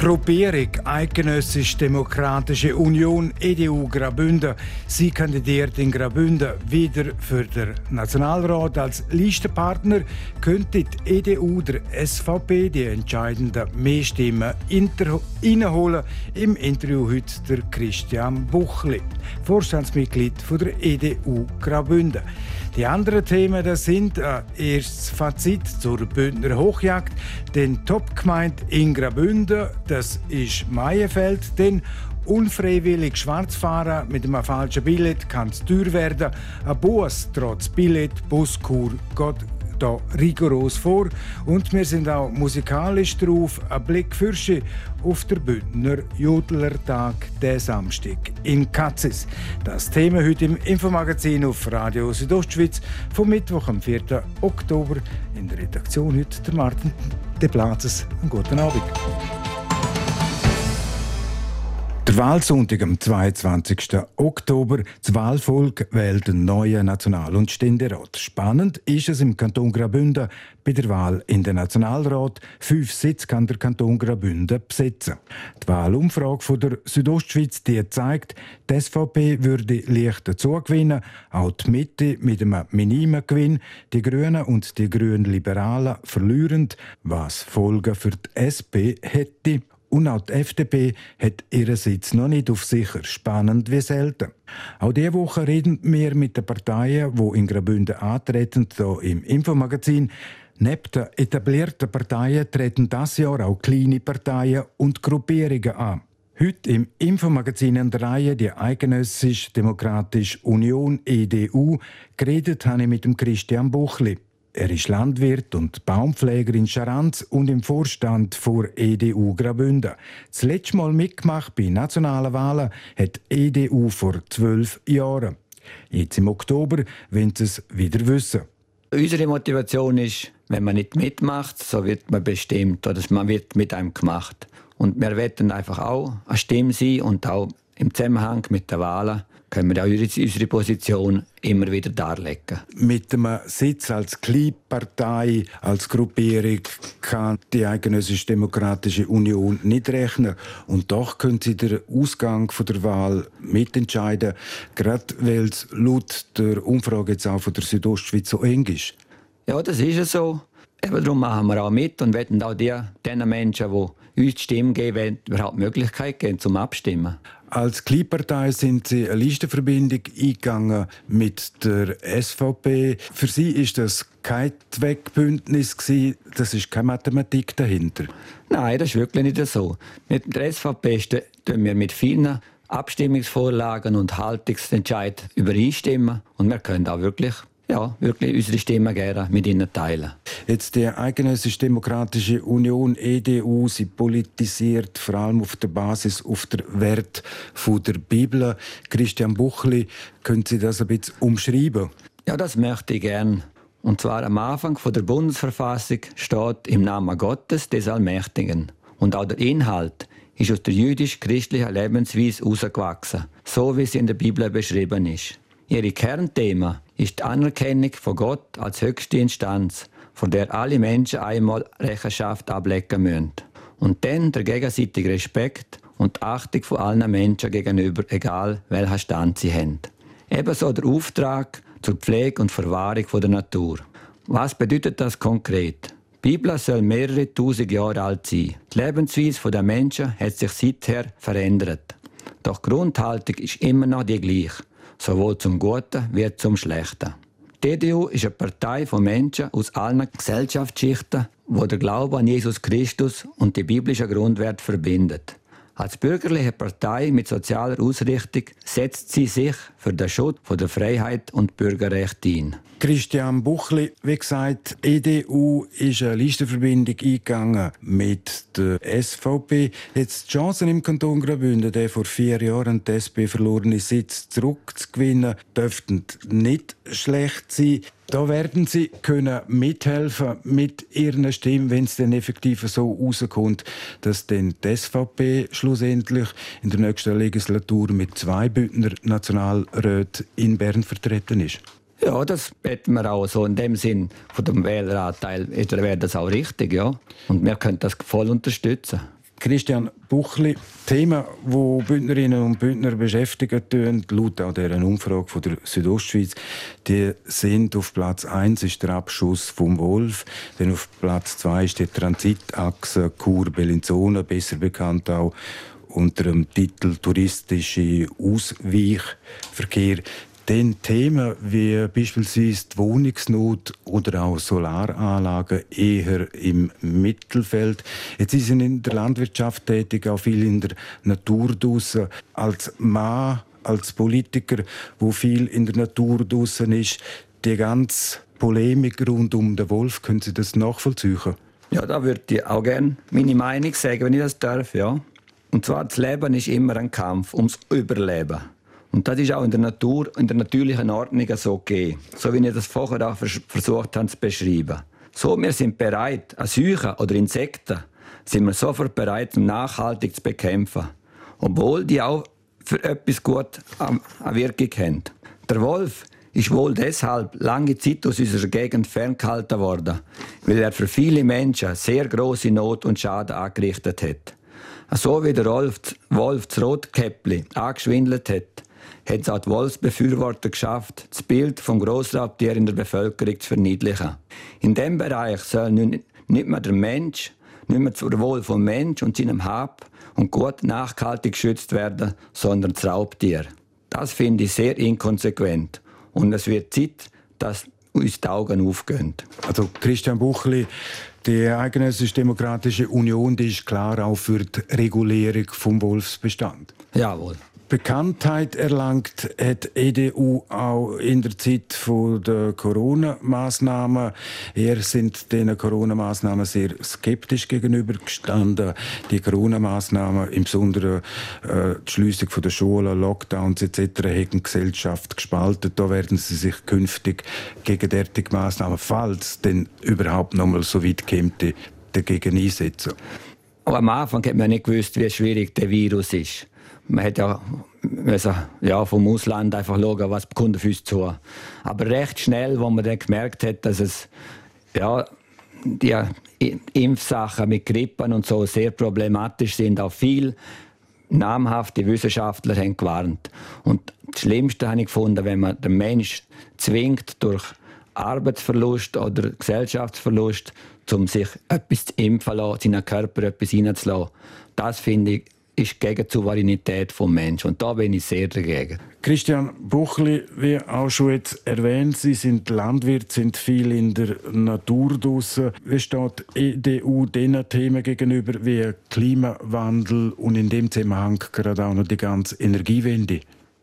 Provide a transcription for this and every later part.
Gruppierung Eidgenössisch-Demokratische Union EDU Graubünden. Sie kandidiert in Graubünden wieder für den Nationalrat als Listenpartner. Könnte die EDU der SVP die entscheidenden Mehrstimmen reinholen? Im Interview heute der Christian Buchli, Vorstandsmitglied der EDU Graubünden. Die anderen Themen das sind äh, erstes Fazit zur Bündner Hochjagd, den Topgemeinde in Graubünden, das ist Maienfeld, den unfreiwillig Schwarzfahren mit einem falschen Billett kann es teuer werden. Ein Bus trotz Billett, Buskur, Gott da rigoros vor und wir sind auch musikalisch drauf. Ein Blick fürche auf der Bündner Jodlertag der Samstag in Katzis. Das Thema heute im Infomagazin auf Radio Südostschweiz vom Mittwoch am 4. Oktober. In der Redaktion heute der Martin De Platzes. Einen guten Abend. Der Wahlsonntag am 22. Oktober. Das Wahlvolk wählt einen neuen National- und Ständerat. Spannend ist es im Kanton Graubünden bei der Wahl in den Nationalrat. Fünf Sitze kann der Kanton Graubünden besetzen. Die Wahlumfrage von der Südostschweiz die zeigt, die SVP würde leicht dazugewinnen, auch die Mitte mit einem minimen Gewinn, die Grünen und die Grünen Liberalen verlieren, was Folgen für die SP hätte. Und auch die FDP hat ihren Sitz noch nicht auf sicher. Spannend wie selten. Auch diese Woche reden wir mit den Parteien, die in Graubünden antreten, hier im Infomagazin. Neben den etablierten Parteien treten das Jahr auch kleine Parteien und Gruppierungen an. Heute im Infomagazin an der Reihe die Eidgenössisch-Demokratische Union EDU geredet habe ich mit dem Christian Buchli. Er ist Landwirt und Baumpfleger in Scharanz und im Vorstand vor EDU Graubünden. Das letzte Mal mitgemacht bei nationalen Wahlen hat EDU vor zwölf Jahren. Jetzt im Oktober wollen sie es wieder wissen. Unsere Motivation ist, wenn man nicht mitmacht, so wird man bestimmt oder man wird mit einem gemacht. Und wir werden einfach auch eine Stimme sein und auch im Zusammenhang mit den Wahlen können wir auch unsere Position immer wieder darlegen. Mit einem Sitz als Kleinpartei, als Gruppierung kann die Eidgenössische Demokratische Union nicht rechnen. Und doch können sie den Ausgang der Wahl mitentscheiden, gerade weil es laut der Umfrage jetzt auch von der Südostschweiz so eng ist. Ja, das ist so. Eben darum machen wir auch mit und werden auch die, den Menschen, die uns die Stimme geben, überhaupt die Möglichkeit geben, zum Abstimmen. Als Kleinpartei sind Sie eine Listenverbindung eingegangen mit der SVP. Für Sie ist das kein Zweckbündnis das ist keine Mathematik dahinter. Nein, das ist wirklich nicht so. Mit der SVP stimmen wir mit vielen Abstimmungsvorlagen und Haltungsentscheid übereinstimmen und wir können auch wirklich ja, wirklich unsere Stimme gerne mit ihnen teilen. Jetzt die Eidgenössische Demokratische Union, EDU, sie politisiert vor allem auf der Basis, auf der Wert der Bibel. Christian Buchli, können Sie das ein bisschen umschreiben? Ja, das möchte ich gerne. Und zwar am Anfang der Bundesverfassung steht im Namen Gottes des Allmächtigen. Und auch der Inhalt ist aus der jüdisch-christlichen Lebensweise herausgewachsen, so wie es in der Bibel beschrieben ist. Ihre Kernthemen ist die Anerkennung von Gott als höchste Instanz, von der alle Menschen einmal Rechenschaft ablegen müssen. Und dann der gegenseitige Respekt und die Achtung von allen Menschen gegenüber, egal welcher Stand sie haben. Ebenso der Auftrag zur Pflege und Verwahrung der Natur. Was bedeutet das konkret? Die Bibel soll mehrere tausend Jahre alt sein. Die Lebensweise der Menschen hat sich seither verändert. Doch die Grundhaltung ist immer noch die gleiche sowohl zum Guten wie zum Schlechten. Die EDU ist eine Partei von Menschen aus allen Gesellschaftsschichten, wo der Glaube an Jesus Christus und die biblischen Grundwerte verbindet. Als bürgerliche Partei mit sozialer Ausrichtung setzt sie sich für den Schutz der Freiheit und Bürgerrechte ein. Christian Buchli, wie gesagt, EDU ist eine Listenverbindung eingegangen mit der SVP. Jetzt die Chancen im Kanton Graubünden, der vor vier Jahren die SP verlorene Sitz zurückzugewinnen, dürften nicht schlecht sein. Da werden Sie können mithelfen mit Ihren Stimmen, wenn es dann effektiv so rauskommt, dass dann die SVP schlussendlich in der nächsten Legislatur mit zwei Bündner Nationalräten in Bern vertreten ist. Ja, das beten wir auch so in dem Sinn von dem Wähleranteil wäre das auch richtig, ja. Und wir können das voll unterstützen. Christian Buchli, Themen, wo Bündnerinnen und Bündner beschäftigen tun, laut auch dieser Umfrage von der Südostschweiz, die sind auf Platz 1 ist der Abschuss vom Wolf, dann auf Platz 2 ist die Transitachse Chur-Bellinzona, besser bekannt auch unter dem Titel touristische Ausweichverkehr. Dann Themen wie beispielsweise die Wohnungsnot oder auch Solaranlagen eher im Mittelfeld. Jetzt sind Sie in der Landwirtschaft tätig, auch viel in der Natur draussen. Als Mann, als Politiker, wo viel in der Natur draussen ist, die ganze Polemik rund um den Wolf, können Sie das nachvollziehen? Ja, da würde ich auch gerne meine Meinung sagen, wenn ich das darf, ja. Und zwar, das Leben ist immer ein Kampf ums Überleben. Und das ist auch in der Natur, in der natürlichen Ordnung so gegeben. So wie ich das vorher auch versucht habe zu beschreiben. So, wir sind bereit, an Seuchen oder Insekten sind wir sofort bereit, um nachhaltig zu bekämpfen. Obwohl die auch für etwas gut eine Wirkung haben. Der Wolf ist wohl deshalb lange Zeit aus unserer Gegend ferngehalten worden, weil er für viele Menschen sehr große Not und Schaden angerichtet hat. So wie der Wolf, Wolf das Rotkäppli angeschwindelt hat, hat es auch die Wolfsbefürworter geschafft, das Bild vom Grossraubtier in der Bevölkerung zu verniedlichen. In diesem Bereich soll nun nicht mehr der Mensch, nicht mehr zur Wohl vom Mensch und seinem Hab und Gut nachhaltig geschützt werden, sondern das Raubtier. Das finde ich sehr inkonsequent. Und es wird Zeit, dass uns die Augen aufgehen. Also Christian Buchli, die Eidgenössische Demokratische Union die ist klar auch für die Regulierung vom Wolfsbestand. Jawohl. Bekanntheit erlangt hat EDU auch in der Zeit der Corona-Maßnahmen. Er sind den Corona-Maßnahmen sehr skeptisch gegenübergestanden. Die Corona-Maßnahmen, im Besonderen äh, die Schließung der Schulen, Lockdowns etc., haben die Gesellschaft gespalten. Da werden sie sich künftig gegen derartige Maßnahmen, falls denn überhaupt noch mal so weit käme, dagegen einsetzen. Aber am Anfang hat man nicht gewusst, wie schwierig der Virus ist man hätte ja, müssen, ja vom Ausland einfach schauen, was kommt auf uns zu. Aber recht schnell, wo man dann gemerkt hat, dass es ja, die Impfsachen mit Grippen und so sehr problematisch sind, auch viel namhafte Wissenschaftler haben gewarnt. Und das Schlimmste habe ich gefunden, wenn man den Mensch zwingt durch Arbeitsverlust oder Gesellschaftsverlust, um sich etwas zu impfen lassen, seinen Körper etwas reinzulassen. Das finde ich ist gegen die Souveränität des Menschen. Und da bin ich sehr dagegen. Christian Buchli, wie auch schon jetzt erwähnt, Sie sind Landwirt, sind viel in der Natur draussen. Wie steht die EDU diesen Themen gegenüber wie Klimawandel und in dem Zusammenhang gerade auch noch die ganze Energiewende?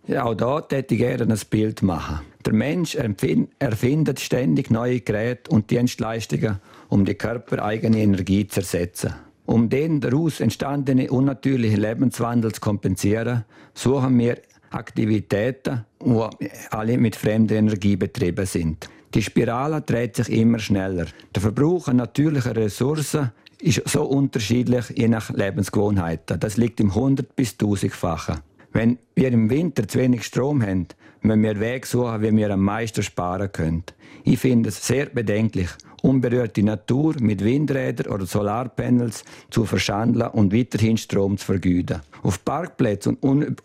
Ja, auch da hätte ich gerne ein Bild machen. Der Mensch erfindet ständig neue Geräte und Dienstleistungen, um die körpereigene Energie zu ersetzen. Um den daraus entstandenen unnatürlichen Lebenswandel zu kompensieren, suchen wir Aktivitäten, die alle mit fremder Energie betrieben sind. Die Spirale dreht sich immer schneller. Der Verbrauch an natürlichen Ressourcen ist so unterschiedlich je nach Lebensgewohnheiten. Das liegt im 100 bis 1000-fachen. Wenn wir im Winter zu wenig Strom haben, müssen wir Wege suchen, wie wir am meisten sparen können. Ich finde es sehr bedenklich, unberührte Natur mit Windrädern oder Solarpanels zu verschandeln und weiterhin Strom zu vergüten. Auf Parkplätzen und,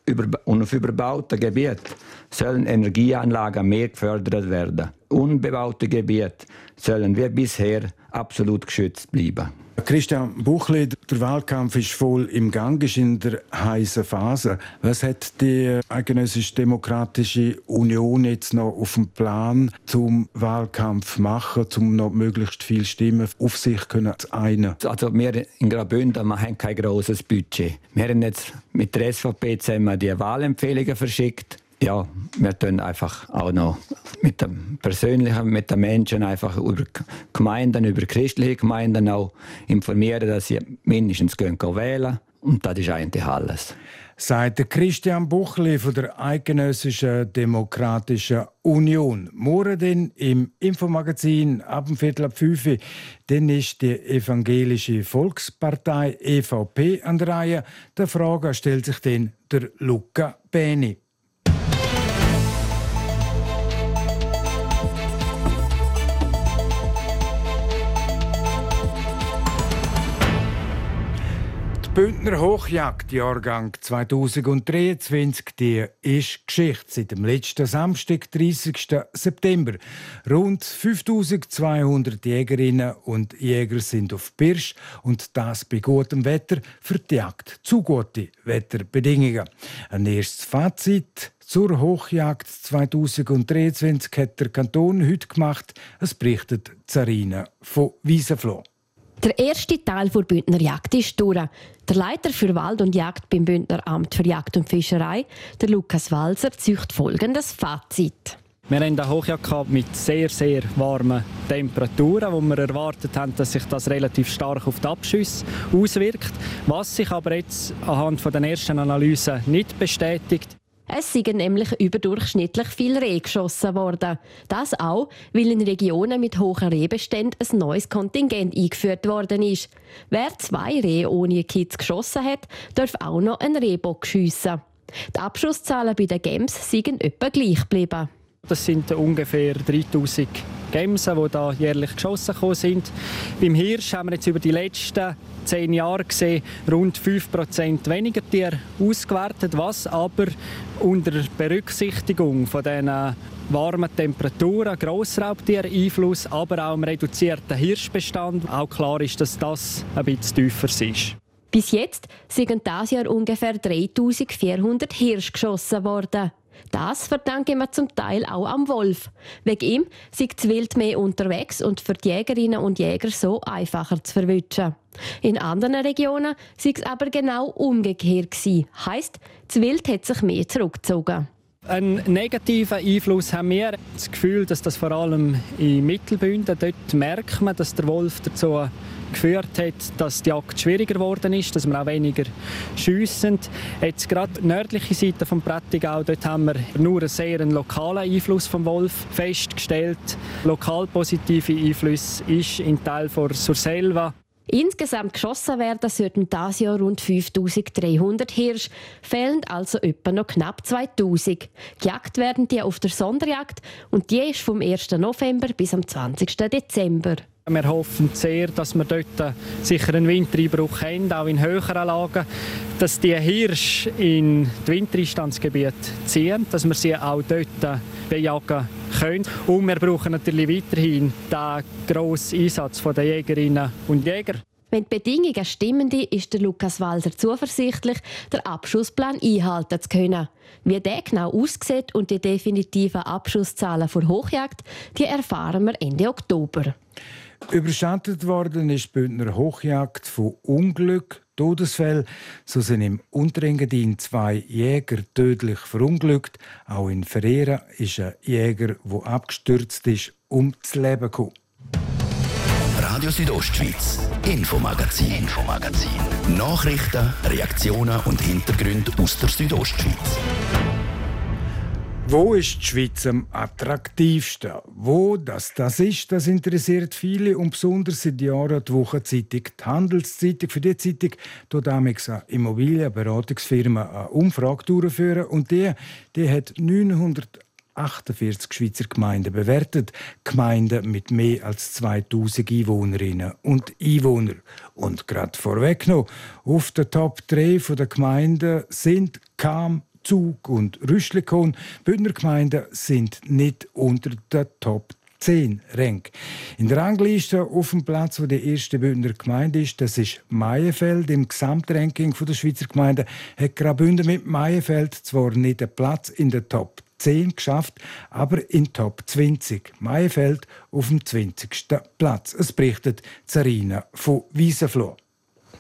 auf überbauten Gebieten sollen Energieanlagen mehr gefördert werden. Unbebaute Gebiete sollen wie bisher absolut geschützt bleiben. Christian Buchli, der Wahlkampf ist voll im Gang, ist in der heißen Phase. Was hat die Eidgenössische Demokratische Union jetzt noch auf dem Plan zum Wahlkampf machen, um noch möglichst viele Stimmen auf sich zu einen? Also wir in Graubünden haben kein großes Budget. Wir haben jetzt mit der SVP zusammen die Wahlempfehlungen verschickt ja, wir tun einfach auch noch mit dem Persönlichen, mit den Menschen einfach über Gemeinden, über christliche Gemeinden auch informieren, dass sie mindestens gehen wählen und das ist eigentlich alles. Sagt Christian Buchli von der Eidgenössischen Demokratischen Union. Morgen im Infomagazin ab dem Viertel ab 5 dann ist die Evangelische Volkspartei EVP an der Reihe. Der Frage stellt sich dann der Luca Beni. Bündner Hochjagd, Jahrgang 2023, die ist Geschichte seit dem letzten Samstag, 30. September. Rund 5200 Jägerinnen und Jäger sind auf Birsch und das bei gutem Wetter für die Jagd zu gute Wetterbedingungen. Ein erstes Fazit zur Hochjagd 2023 hat der Kanton heute gemacht. Es berichtet Zarina von Wiesenfloh. Der erste Teil der Bündner Jagd ist durch. Der Leiter für Wald und Jagd beim Bündner Amt für Jagd und Fischerei, der Lukas Walser, zücht folgendes Fazit. Wir haben eine Hochjagd mit sehr, sehr warmen Temperaturen, wo wir erwartet haben, dass sich das relativ stark auf die Abschüsse auswirkt. Was sich aber jetzt anhand der ersten Analysen nicht bestätigt, es sind nämlich überdurchschnittlich viel Rehe geschossen worden. Das auch, weil in Regionen mit hohen Rehbeständen ein neues Kontingent eingeführt worden ist. Wer zwei Rehe ohne Kids geschossen hat, darf auch noch einen Rehbock schiessen. Die Abschusszahlen bei den Games sind etwa gleich geblieben. Das sind ungefähr 3000 Gemsen, die da jährlich geschossen sind. Beim Hirsch haben wir jetzt über die letzten zehn Jahre gesehen rund 5% weniger Tiere ausgewertet, was aber unter Berücksichtigung von diesen warmen Temperaturen, Grossraubtier-Einfluss, aber auch im reduzierten Hirschbestand auch klar ist, dass das ein bisschen tiefer ist. Bis jetzt sind dieses Jahr ungefähr 3400 Hirsch geschossen worden. Das verdanken wir zum Teil auch am Wolf. Wegen ihm sind das Wild mehr unterwegs und für die Jägerinnen und Jäger so einfacher zu verwischen. In anderen Regionen war es aber genau umgekehrt. Heißt, das Wild hat sich mehr zurückgezogen. Einen negativen Einfluss haben wir das Gefühl, dass das vor allem in Mittelbünden, dort merkt man, dass der Wolf dazu geführt hat, dass die Jagd schwieriger geworden ist, dass wir auch weniger schiessen. Jetzt gerade die nördliche Seite vom Prättigau, dort haben wir nur einen sehr lokalen Einfluss vom Wolf festgestellt. Lokal positive Einfluss ist in Teil von Surselva Insgesamt geschossen werden sollten dieses Jahr rund 5300 Hirsch, fehlen also etwa noch knapp 2000. Gejagt werden die auf der Sonderjagd und die ist vom 1. November bis am 20. Dezember. Wir hoffen sehr, dass wir dort sicher einen Wintereinbruch haben, auch in höheren Lagen, dass die Hirsche in die Wintereinstandsgebiete ziehen, dass wir sie auch dort bejagen können. Und wir brauchen natürlich weiterhin den grossen Einsatz der Jägerinnen und Jäger. Wenn die Bedingungen stimmen, ist der Lukas Walser zuversichtlich, den Abschussplan einhalten zu können. Wie der genau aussieht und die definitiven Abschusszahlen vor Hochjagd, die erfahren wir Ende Oktober. Überschattet worden ist die Bündner Hochjagd von Unglück, Todesfällen. So sind im Unterengadin zwei Jäger tödlich verunglückt. Auch in Ferreira ist ein Jäger, der abgestürzt ist, um das Leben gekommen. Radio Südostschweiz, Infomagazin, Infomagazin. Nachrichten, Reaktionen und Hintergründe aus der Südostschweiz. Wo ist die Schweiz am attraktivsten? Wo das, das ist, das interessiert viele und besonders seit Jahren die Wochenzeitung, die Handelszeitung. Für die Zeitung tut damals eine Immobilienberatungsfirma eine Umfrage durchführen und die, die hat 948 Schweizer Gemeinden bewertet. Gemeinden mit mehr als 2000 Einwohnerinnen und Einwohnern. Und gerade vorweg noch, auf der Top 3 der Gemeinden sind Kam, Zug und Rüschlikon, Bündner Gemeinden sind nicht unter der Top 10 Ränk. In der Rangliste auf dem Platz, wo die erste Bündner Gemeinde ist, das ist Maienfeld. Im Gesamtranking der Schweizer Gemeinden hat Graubünden mit Maienfeld zwar nicht einen Platz in der Top 10 geschafft, aber in Top 20. Maienfeld auf dem 20. Platz. Es berichtet Zarina von Wiesenfloh.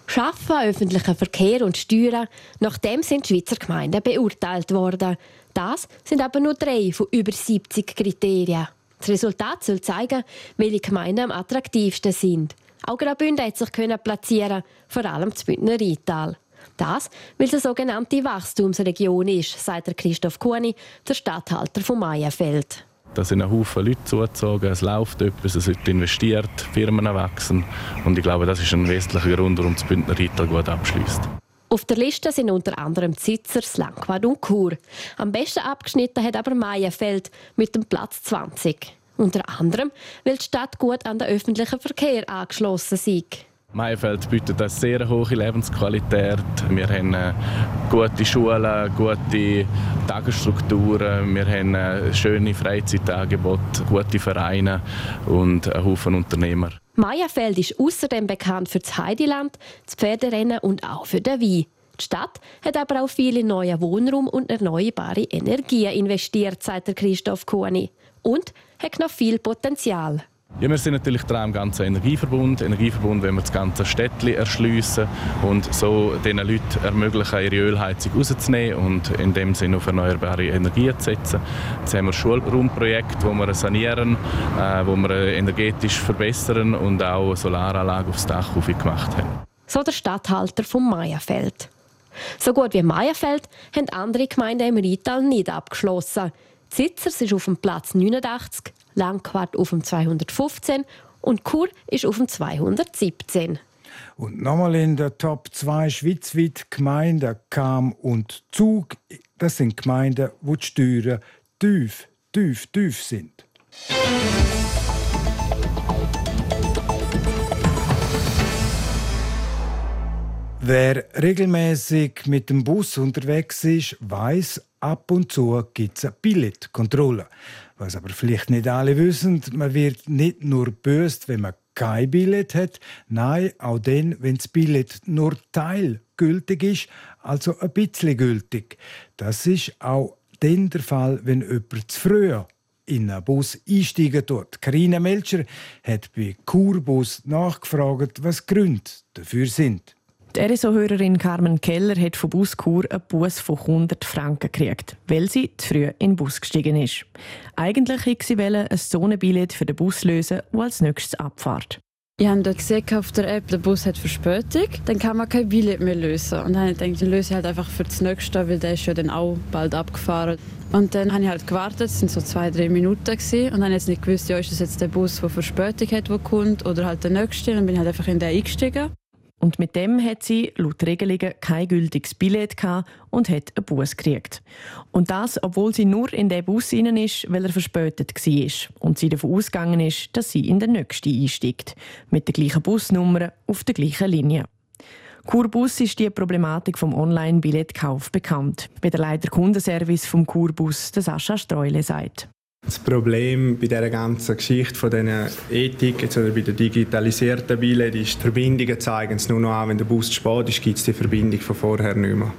Schaffen öffentlichen Verkehr und Steuern, nach dem sind die Schweizer Gemeinden beurteilt worden. Das sind aber nur drei von über 70 Kriterien. Das Resultat soll zeigen, welche Gemeinden am attraktivsten sind. Auch Graubünden hat sich platzieren, vor allem das Bündner Rheintal. Das, weil es eine sogenannte Wachstumsregion ist, sagt Christoph Kuhni, der Stadthalter von Meierfeld. Da sind ein Haufen Leute zugezogen, es läuft etwas, es wird investiert, Firmen wachsen und ich glaube, das ist ein wesentlicher Grund, warum das Bündner Rheintal gut abschließt. Auf der Liste sind unter anderem Zitzers, Langquad und Chur. Am besten abgeschnitten hat aber Meierfeld mit dem Platz 20. Unter anderem, weil die Stadt gut an den öffentlichen Verkehr angeschlossen ist. Meierfeld bietet eine sehr hohe Lebensqualität. Wir haben äh, gute Schulen, gute Tagesstrukturen, wir haben äh, schöne Freizeitangebote, gute Vereine und einen Haufen Unternehmer. Meierfeld ist außerdem bekannt für das Heideland, das Pferderennen und auch für den Wein. Die Stadt hat aber auch viel in neuen Wohnraum und erneuerbare Energien investiert, sagt Christoph Kuhni. Und hat noch viel Potenzial. Ja, wir sind natürlich dran am ganzen Energieverbund. Energieverbund wollen wir das ganze Städtchen erschliessen und so den Leuten ermöglichen, ihre Ölheizung rauszunehmen und in dem Sinne auf erneuerbare Energien zu setzen. Jetzt haben wir ein Schulraumprojekt, wo wir sanieren, äh, wo wir energetisch verbessern und auch Solaranlagen aufs Dach gemacht haben. So der Stadthalter von Meierfeld. So gut wie Meierfeld haben andere Gemeinden im Rheintal nicht abgeschlossen. Zitzers ist auf dem Platz 89, Langquart auf dem 215 und Chur ist auf dem 217. Und nochmal in der Top 2 schweizweit Gemeinden Kam und Zug. Das sind Gemeinden, wo die Steuern tief, tief, tief sind. Wer regelmäßig mit dem Bus unterwegs ist, weiß, ab und zu gibt es eine Billetkontrolle. Was aber vielleicht nicht alle wissen, man wird nicht nur böse, wenn man kein Billett hat, nein, auch dann, wenn das Billett nur teilgültig ist, also ein bisschen gültig. Das ist auch dann der Fall, wenn jemand zu früh in einen Bus einsteigen tut. Karina Melcher hat bei Kurbus nachgefragt, was Gründe dafür sind. Die RSO-Hörerin Carmen Keller hat von Buskur einen Bus von 100 Franken gekriegt, weil sie zu früh in den Bus gestiegen ist. Eigentlich wollte sie ein Zonenbillett für den Bus lösen, der als nächstes abfährt. Ich habe dort gesehen auf der App, der Bus hat Verspätung, dann kann man kein Billett mehr lösen. Und dann habe ich dann löse ich halt einfach für das nächste, weil der ist ja dann auch bald abgefahren. Und dann habe ich halt gewartet, es waren so zwei, drei Minuten gewesen, und dann jetzt nicht gewusst, ja, ist das jetzt der Bus, der Verspätung hat, der kommt, oder halt der nächste. Dann bin ich halt einfach in den eingestiegen. Und mit dem hat sie laut Regelungen kein gültiges Billett und hat einen Bus gekriegt. Und das, obwohl sie nur in den Bus rein ist, weil er verspätet war und sie davon ausgegangen ist, dass sie in den nächsten einsteigt. Mit der gleichen Busnummer auf der gleichen Linie. Kurbus ist die Problematik vom Online-Billettkauf bekannt, wie der Leiter Kundenservice vom Kurbus, der Sascha Streule, sagt. Das Problem bei dieser ganzen Geschichte von dieser Ethik, jetzt oder bei der digitalisierten Billett, ist, die Verbindungen zeigen es nur noch an, wenn der Bus zu spät ist, gibt es die Verbindung von vorher nicht mehr.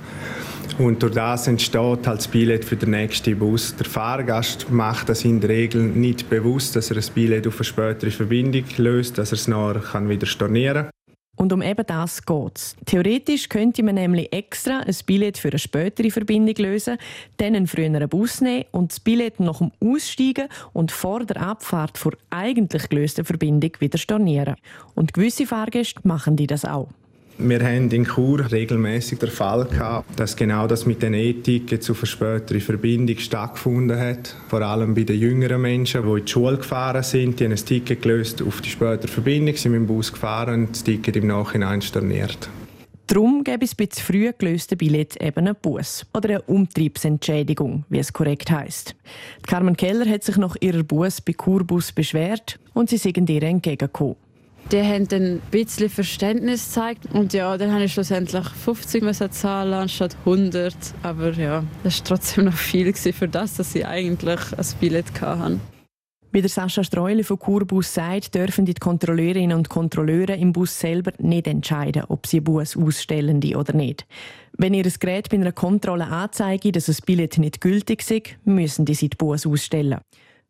Und durch das entsteht halt das Billett für den nächsten Bus. Der Fahrgast macht das in der Regel nicht bewusst, dass er das Billett auf eine spätere Verbindung löst, dass er es nachher wieder stornieren kann. Und um eben das geht es. Theoretisch könnte man nämlich extra ein Billett für eine spätere Verbindung lösen, dann einen früheren Bus nehmen und das Billett nach dem Aussteigen und vor der Abfahrt vor eigentlich gelösten Verbindung wieder stornieren. Und gewisse Fahrgäste machen die das auch. Wir haben in Chur regelmäßig den Fall gehabt, dass genau das mit den Ethiken zu verspäteter Verbindung stattgefunden hat. Vor allem bei den jüngeren Menschen, die in die Schule gefahren sind, die haben ein Ticket gelöst auf die spätere Verbindung, sind mit dem Bus gefahren und das Ticket im Nachhinein storniert. Darum gäbe es bei zu früh gelösten Billett eben einen Bus oder eine Umtriebsentschädigung, wie es korrekt heisst. Carmen Keller hat sich nach ihrer Bus bei Kurbus beschwert und sie sind ihr entgegengekommen. Die haben dann ein bisschen Verständnis gezeigt. Und ja, dann habe ich schlussendlich 50 zahlen anstatt 100. Aber ja, das war trotzdem noch viel für das, dass sie eigentlich ein Billett hatten. Wie der Sascha Streule von Kurbus sagt, dürfen die Kontrolleurinnen und Kontrolleure im Bus selber nicht entscheiden, ob sie Bus ausstellen oder nicht. Wenn ihr Gerät bei einer Kontrolle anzeigt, dass ein Billett nicht gültig ist, müssen die sie die Bus ausstellen.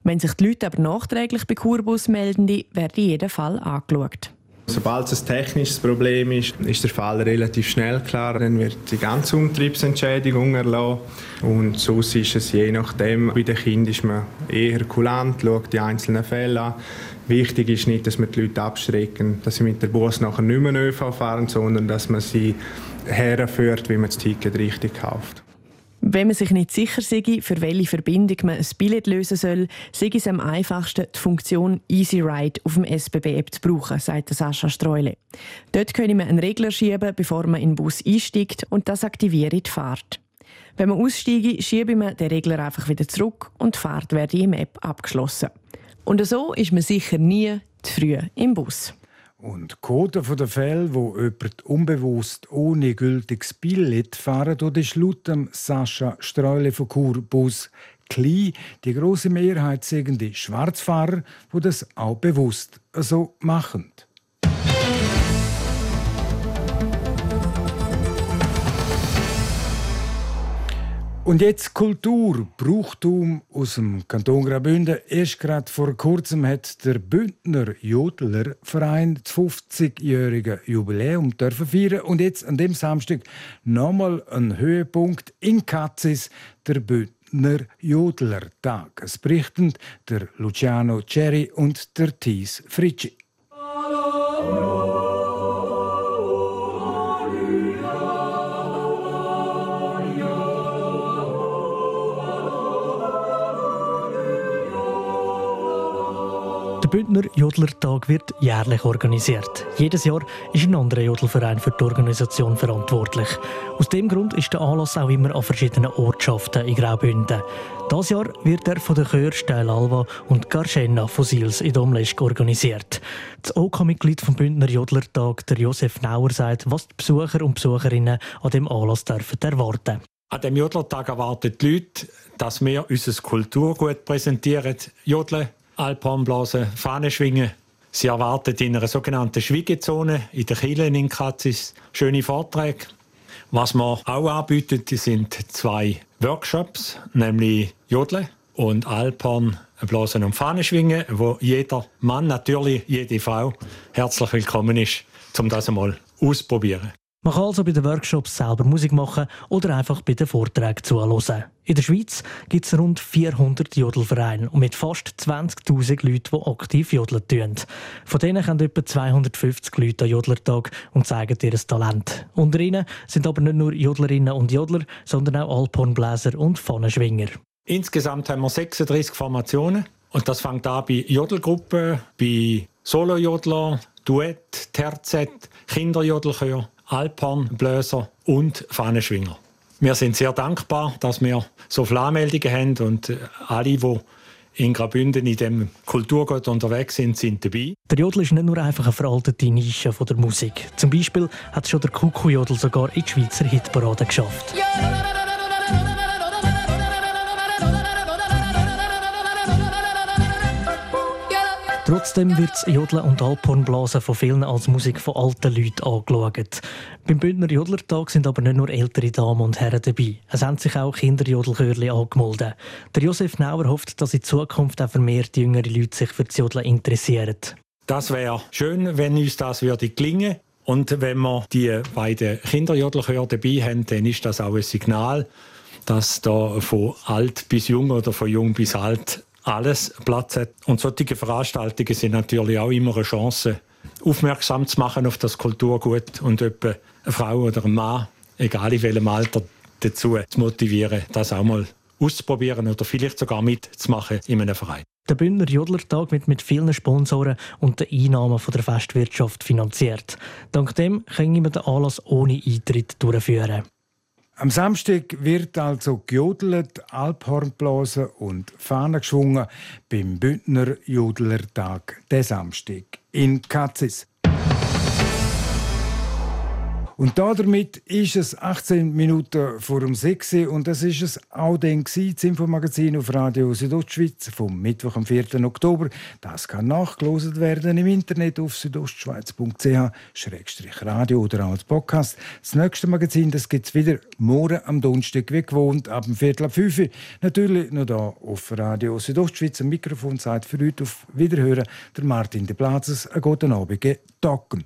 Wenn sich die Leute aber nachträglich bei Kurbus melden, wird in jedem Fall angeschaut. Sobald es ein technisches Problem ist, ist der Fall relativ schnell klar. Dann wird die ganze Umtriebsentschädigung erlassen. Und sonst ist es je nachdem, bei den Kindern ist man eher kulant, schaut die einzelnen Fälle an. Wichtig ist nicht, dass man die Leute abschrecken, dass sie mit der Bus nachher nicht mehr ÖV fahren, sondern dass man sie herführt, wie man das Ticket richtig kauft. Wenn man sich nicht sicher sei, für welche Verbindung man ein Billett lösen soll, sei es am einfachsten, die Funktion Easy Ride auf dem SBB-App zu brauchen, sagt Sascha Streule. Dort könne man einen Regler schieben, bevor man in den Bus einsteigt und das aktiviere die Fahrt. Wenn man aussteige, schiebe man den Regler einfach wieder zurück und die Fahrt werde im App abgeschlossen. Und so ist man sicher nie zu früh im Bus. Und Quote der Fälle, wo jemand unbewusst ohne gültiges Billett fahren, dort ist laut Sascha Streule von Kurbus klein. Die große Mehrheit sind die Schwarzfahrer, die das auch bewusst so machen. Und jetzt Kultur, Brauchtum aus dem Kanton Graubünden. Erst gerade vor kurzem hat der Bündner Jodler Verein das 50-jährige Jubiläum dürfen feiern und jetzt an dem Samstag nochmal ein Höhepunkt in Katzis, der Bündner Jodler Tag. Es berichten der Luciano Cherry und der Thies Fritschi. Bündner Jodlertag wird jährlich organisiert. Jedes Jahr ist ein anderer Jodelverein für die Organisation verantwortlich. Aus dem Grund ist der Anlass auch immer an verschiedenen Ortschaften in Graubünden. Das Jahr wird er von den Chör Steil Alva und Garcena Fossils in Domlesk organisiert. Das OK-Mitglied OK vom Bündner Jodlertag, der Josef Nauer, sagt, was die Besucher und Besucherinnen an dem Anlass dürfen erwarten. An dem Jodlertag erwarten die Leute, dass wir unser Kulturgut präsentieren. Jodeln, Alphornblasen, Fahne schwingen. Sie erwartet in einer sogenannten Schwiegezone in der Kille in Katzis schöne Vorträge. Was wir auch anbieten, sind zwei Workshops, nämlich Jodeln und Alphorn, Blasen und Fahne schwingen, wo jeder Mann, natürlich jede Frau, herzlich willkommen ist, um das einmal auszuprobieren. Man kann also bei den Workshops selber Musik machen oder einfach bei den Vorträgen zuhören. In der Schweiz gibt es rund 400 Jodelvereine und mit fast 20.000 Leuten, die aktiv jodeln tun. Von denen kommen etwa 250 Leute an Jodlertag und zeigen ihr Talent. Unter ihnen sind aber nicht nur Jodlerinnen und Jodler, sondern auch Alphornbläser und Pfannenschwinger. Insgesamt haben wir 36 Formationen und das fängt an bei Jodelgruppen, bei Solojodler, Duett, Terzett, Kinderjodelchör Alphornbläser und Fahnenschwinger. Wir sind sehr dankbar, dass wir so viele Anmeldungen haben und äh, alle, die in Graubünden in dem Kulturgut unterwegs sind, sind dabei. Der Jodel ist nicht nur einfach eine veraltete Nische von der Musik. Zum Beispiel hat schon der Kuku-Jodel sogar in die Schweizer Hitparade geschafft. Ja! Trotzdem wird das Jodeln und Alphornblasen von vielen als Musik von alten Leuten angeschaut. Beim Bündner Jodlertag sind aber nicht nur ältere Damen und Herren dabei. Es haben sich auch Kinderjodelchörli angemeldet. Der Josef Nauer hofft, dass in Zukunft auch vermehrt jüngere Leute sich für das Jodeln interessieren. Das wäre schön, wenn uns das würde gelingen und wenn wir die beiden Kinderjodelchöre dabei haben, dann ist das auch ein Signal, dass da von alt bis jung oder von jung bis alt alles Platz hat. Und solche Veranstaltungen sind natürlich auch immer eine Chance, aufmerksam zu machen auf das Kulturgut und eine Frau oder einen Mann, egal in welchem Alter, dazu zu motivieren, das auch mal auszuprobieren oder vielleicht sogar mitzumachen in einem Verein. Der Bündner Jodlertag wird mit vielen Sponsoren und den Einnahmen von der Festwirtschaft finanziert. Dank dem können wir den Anlass ohne Eintritt durchführen. Am Samstag wird also gejodelt, Alphornblasen und Fahnen geschwungen beim Bündner Jodlertag, der Samstag in Katzis. Und damit ist es 18 Minuten vor dem 6 und das ist es auch dann gewesen, das Infomagazin auf Radio Südostschweiz vom Mittwoch am 4. Oktober. Das kann nachgelost werden im Internet auf südostschweiz.ch-radio oder als Podcast. Das nächste Magazin, das gibt es wieder morgen am Donnerstag wie gewohnt ab dem Viertel ab 5 Uhr. Natürlich noch hier auf Radio Südostschweiz. Am Mikrofon sagt für heute auf Wiederhören der Martin de Plazes. Einen guten Abend. Tacken.